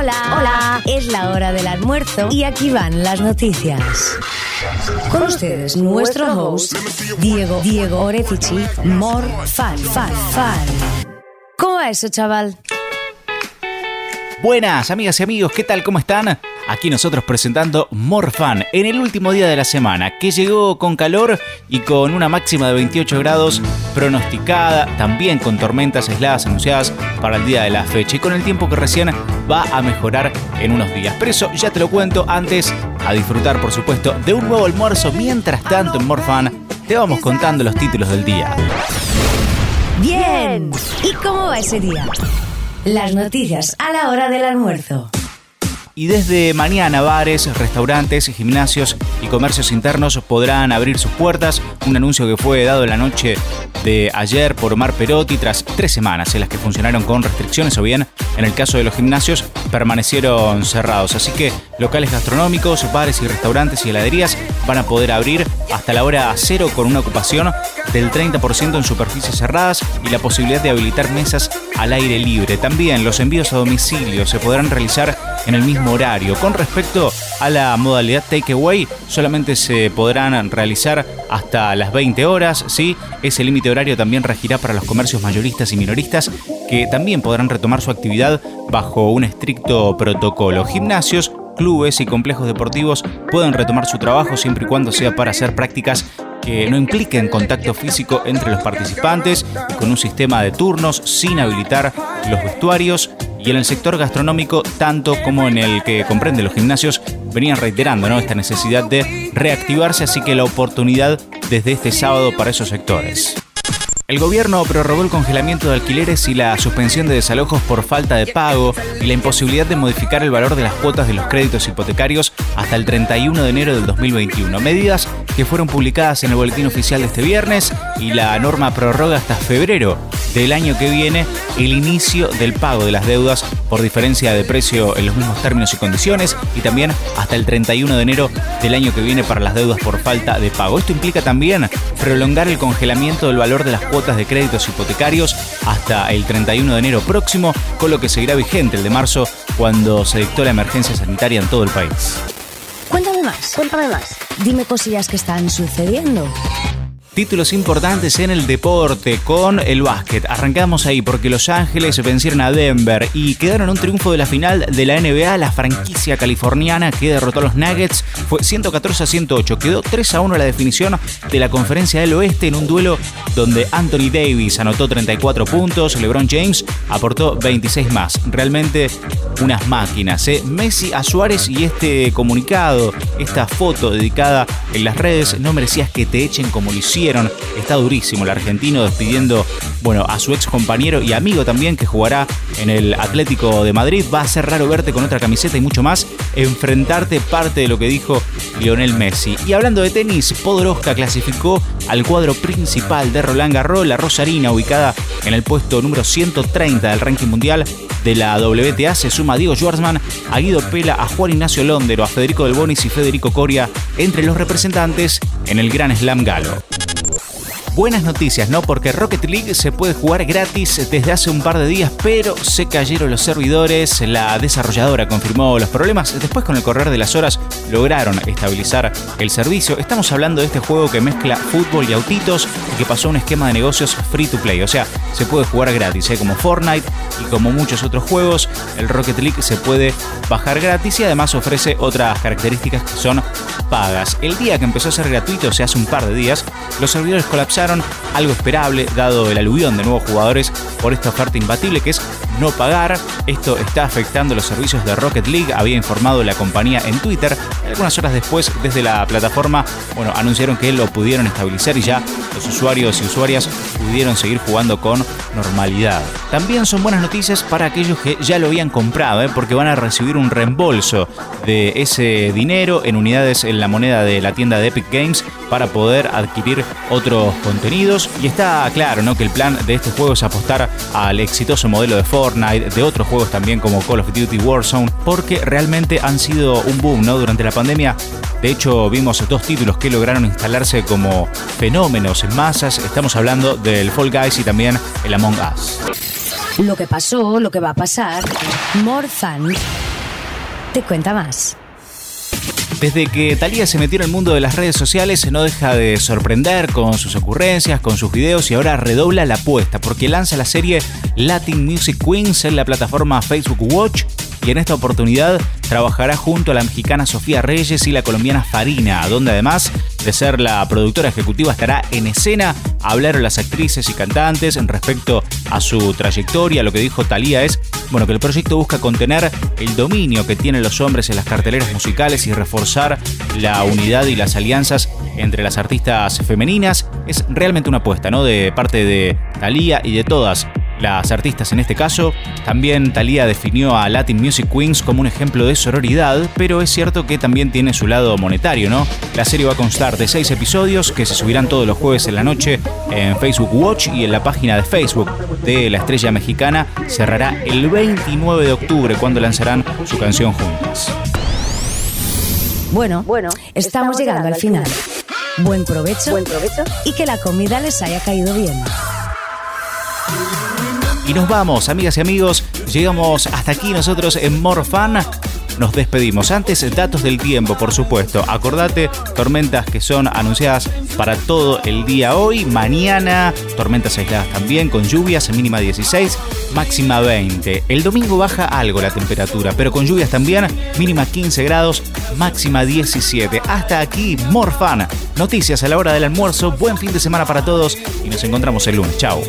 Hola, hola. Es la hora del almuerzo y aquí van las noticias. Con ustedes, nuestro host, Diego, Diego Orefici, More Fan, Fan, Fan. ¿Cómo va eso, chaval? Buenas, amigas y amigos, ¿qué tal? ¿Cómo están? Aquí nosotros presentando Morfan en el último día de la semana, que llegó con calor y con una máxima de 28 grados pronosticada, también con tormentas aisladas anunciadas para el día de la fecha y con el tiempo que recién va a mejorar en unos días. Pero eso ya te lo cuento antes, a disfrutar por supuesto de un nuevo almuerzo. Mientras tanto en Morfan te vamos contando los títulos del día. Bien. ¿Y cómo va ese día? Las noticias a la hora del almuerzo. Y desde mañana bares, restaurantes, gimnasios y comercios internos podrán abrir sus puertas. Un anuncio que fue dado la noche de ayer por Omar Perotti tras tres semanas en las que funcionaron con restricciones o bien, en el caso de los gimnasios, permanecieron cerrados. Así que locales gastronómicos, bares y restaurantes y heladerías van a poder abrir hasta la hora cero con una ocupación del 30% en superficies cerradas y la posibilidad de habilitar mesas al aire libre. También los envíos a domicilio se podrán realizar en el mismo horario. Con respecto a la modalidad takeaway, solamente se podrán realizar hasta las 20 horas. ¿sí? Ese límite horario también regirá para los comercios mayoristas y minoristas que también podrán retomar su actividad bajo un estricto protocolo. Gimnasios, clubes y complejos deportivos pueden retomar su trabajo siempre y cuando sea para hacer prácticas que no impliquen contacto físico entre los participantes y con un sistema de turnos sin habilitar los vestuarios y en el sector gastronómico, tanto como en el que comprende los gimnasios, venían reiterando ¿no? esta necesidad de reactivarse, así que la oportunidad desde este sábado para esos sectores. El gobierno prorrogó el congelamiento de alquileres y la suspensión de desalojos por falta de pago y la imposibilidad de modificar el valor de las cuotas de los créditos hipotecarios hasta el 31 de enero del 2021. Medidas que fueron publicadas en el boletín oficial de este viernes y la norma prorroga hasta febrero del año que viene el inicio del pago de las deudas por diferencia de precio en los mismos términos y condiciones y también hasta el 31 de enero del año que viene para las deudas por falta de pago. Esto implica también prolongar el congelamiento del valor de las cuotas de créditos hipotecarios hasta el 31 de enero próximo, con lo que seguirá vigente el de marzo cuando se dictó la emergencia sanitaria en todo el país. Cuéntame más, cuéntame más. Dime cosillas que están sucediendo. Títulos importantes en el deporte con el básquet. Arrancamos ahí porque Los Ángeles vencieron a Denver y quedaron un triunfo de la final de la NBA. La franquicia californiana que derrotó a los Nuggets fue 114 a 108. Quedó 3 a 1 la definición de la conferencia del oeste en un duelo donde Anthony Davis anotó 34 puntos, LeBron James aportó 26 más. Realmente unas máquinas. ¿eh? Messi a Suárez y este comunicado, esta foto dedicada en las redes, no merecías que te echen como lo Está durísimo el argentino despidiendo bueno, a su ex compañero y amigo también que jugará en el Atlético de Madrid. Va a ser raro verte con otra camiseta y mucho más. Enfrentarte parte de lo que dijo Lionel Messi. Y hablando de tenis, Podoroska clasificó al cuadro principal de Roland Garros, la Rosarina, ubicada en el puesto número 130 del ranking mundial de la WTA. Se suma a Diego Schwartzman, a Guido Pela, a Juan Ignacio Londero, a Federico Del Bonis y Federico Coria entre los representantes en el Gran Slam Galo buenas noticias, ¿no? Porque Rocket League se puede jugar gratis desde hace un par de días, pero se cayeron los servidores, la desarrolladora confirmó los problemas, después con el correr de las horas lograron estabilizar el servicio. Estamos hablando de este juego que mezcla fútbol y autitos y que pasó a un esquema de negocios free to play, o sea, se puede jugar gratis, ¿eh? como Fortnite y como muchos otros juegos, el Rocket League se puede bajar gratis y además ofrece otras características que son pagas. El día que empezó a ser gratuito, o sea, hace un par de días, los servidores colapsaron algo esperable dado el aluvión de nuevos jugadores por esta oferta imbatible que es no pagar. Esto está afectando los servicios de Rocket League, había informado la compañía en Twitter. Algunas horas después, desde la plataforma, bueno, anunciaron que lo pudieron estabilizar y ya los usuarios y usuarias pudieron seguir jugando con normalidad. También son buenas noticias para aquellos que ya lo habían comprado, ¿eh? porque van a recibir un reembolso de ese dinero en unidades en la moneda de la tienda de Epic Games para poder adquirir otros contenidos. Y está claro ¿no? que el plan de este juego es apostar al exitoso modelo de Fortnite, de otros juegos también como Call of Duty Warzone, porque realmente han sido un boom ¿no? durante la pandemia. De hecho, vimos dos títulos que lograron instalarse como fenómenos en masas. Estamos hablando del Fall Guys y también el Among Us. Lo que pasó, lo que va a pasar. More Fun te cuenta más. Desde que Thalía se metió en el mundo de las redes sociales, no deja de sorprender con sus ocurrencias, con sus videos y ahora redobla la apuesta porque lanza la serie Latin Music Queens en la plataforma Facebook Watch y en esta oportunidad trabajará junto a la mexicana Sofía Reyes y la colombiana Farina, donde además de ser la productora ejecutiva estará en escena. Hablaron las actrices y cantantes respecto a su trayectoria. Lo que dijo Talía es bueno, que el proyecto busca contener el dominio que tienen los hombres en las carteleras musicales y reforzar la unidad y las alianzas entre las artistas femeninas. Es realmente una apuesta, ¿no? De parte de Talía y de todas las artistas en este caso. También Thalía definió a Latin Music Queens como un ejemplo de sororidad, pero es cierto que también tiene su lado monetario, ¿no? La serie va a constar de seis episodios que se subirán todos los jueves en la noche en Facebook Watch y en la página de Facebook de la estrella mexicana. Cerrará el 29 de octubre cuando lanzarán su canción juntas. Bueno, bueno, estamos, llegando, al final. Buen provecho, Buen provecho y que la comida les haya caído bien. Y nos vamos, amigas y amigos. Llegamos hasta aquí nosotros en Morfan. Nos despedimos. Antes, datos del tiempo, por supuesto. Acordate, tormentas que son anunciadas para todo el día hoy. Mañana, tormentas aisladas también, con lluvias, mínima 16, máxima 20. El domingo baja algo la temperatura, pero con lluvias también, mínima 15 grados, máxima 17. Hasta aquí, Morfan. Noticias a la hora del almuerzo. Buen fin de semana para todos y nos encontramos el lunes. Chao.